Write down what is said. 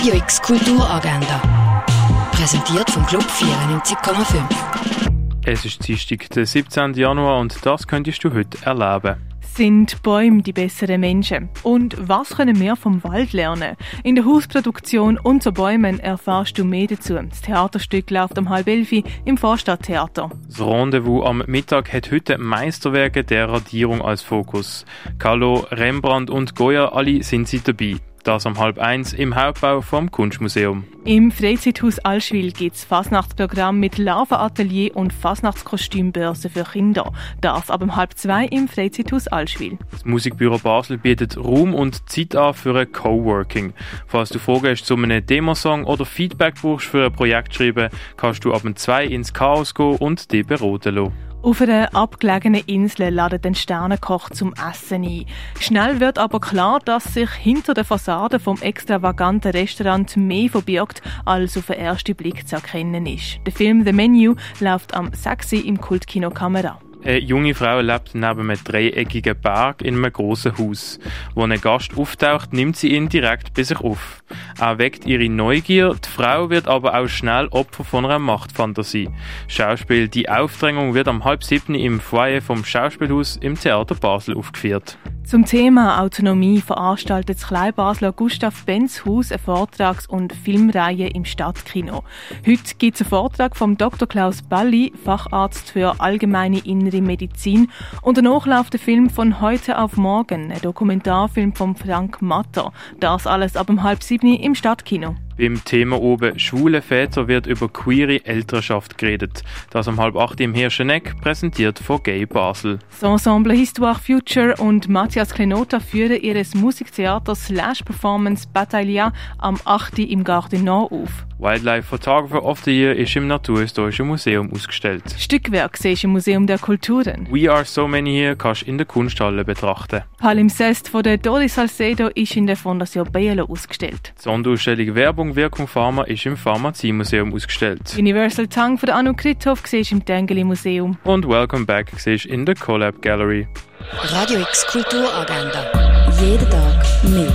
Radio X Kulturagenda. Präsentiert vom Club 94,5. Es ist Dienstag, der 17. Januar und das könntest du heute erleben. Sind Bäume die besseren Menschen? Und was können wir vom Wald lernen? In der Hausproduktion «Unter Bäumen» erfährst du mehr dazu. Das Theaterstück läuft um halb elf im Vorstadttheater. Das Rendezvous am Mittag hat heute Meisterwerke der Radierung als Fokus. Carlo, Rembrandt und Goya, alle sind sie dabei. Das um halb eins im Hauptbau vom Kunstmuseum. Im Freizeithaus Allschwil gibt es Fasnachtsprogramm mit Larvenatelier und Fasnachtskostümbörse für Kinder. Das ab um halb zwei im Freizeithaus Allschwil. Das Musikbüro Basel bietet Raum und Zeit an für ein Coworking. Falls du Fragen hast zu einem Demosong oder Feedback brauchst für ein Projekt schreiben, kannst du ab um zwei ins Chaos gehen und dich beraten lassen. Auf einer abgelegenen Insel ladet ein Sternenkoch zum Essen ein. Schnell wird aber klar, dass sich hinter der Fassade vom extravaganten Restaurant mehr verbirgt, als auf den ersten Blick zu erkennen ist. Der Film The Menu läuft am 6. im Kultkino Kamera. Eine junge Frau lebt neben einem dreieckigen Berg in einem grossen Haus. Wo ein Gast auftaucht, nimmt sie ihn direkt bei sich auf. Er weckt ihre Neugier, die Frau wird aber auch schnell Opfer von einer Machtfantasie. Schauspiel Die Aufdrängung wird am halb siebten im Foyer vom Schauspielhaus im Theater Basel aufgeführt. Zum Thema Autonomie veranstaltet das Kleinbasler Gustav Benz Haus eine Vortrags- und Filmreihe im Stadtkino. Heute gibt es einen Vortrag vom Dr. Klaus Balli, Facharzt für allgemeine innere Medizin, und danach läuft der Film von heute auf morgen, ein Dokumentarfilm von Frank Matter. Das alles ab um halb sieben im Stadtkino. Beim Thema oben Schwule Väter wird über queere Elternschaft geredet. Das um halb acht im Hirscheneck, präsentiert von Gay Basel. Das Ensemble Histoire Future und Matthias Klenota führen ihres Musiktheater Slash Performance Battaglia am 8. im Garten Nord auf. Wildlife Photographer of the Year ist im Naturhistorischen Museum ausgestellt. Stückwerk siehst im Museum der Kulturen. We Are So Many Here kannst du in der Kunsthalle betrachten. Palimpsest von der Doris Salcedo ist in der Fondation Bielo ausgestellt. Die Sonderausstellung Werbung Wirkung Pharma ist im Pharmaziemuseum ausgestellt. Universal Tongue von der Anu Krithoff siehst du im Tengeli Museum. Und Welcome Back siehst du in der Collab Gallery. Radio X Kulturagenda. Jeden Tag mehr.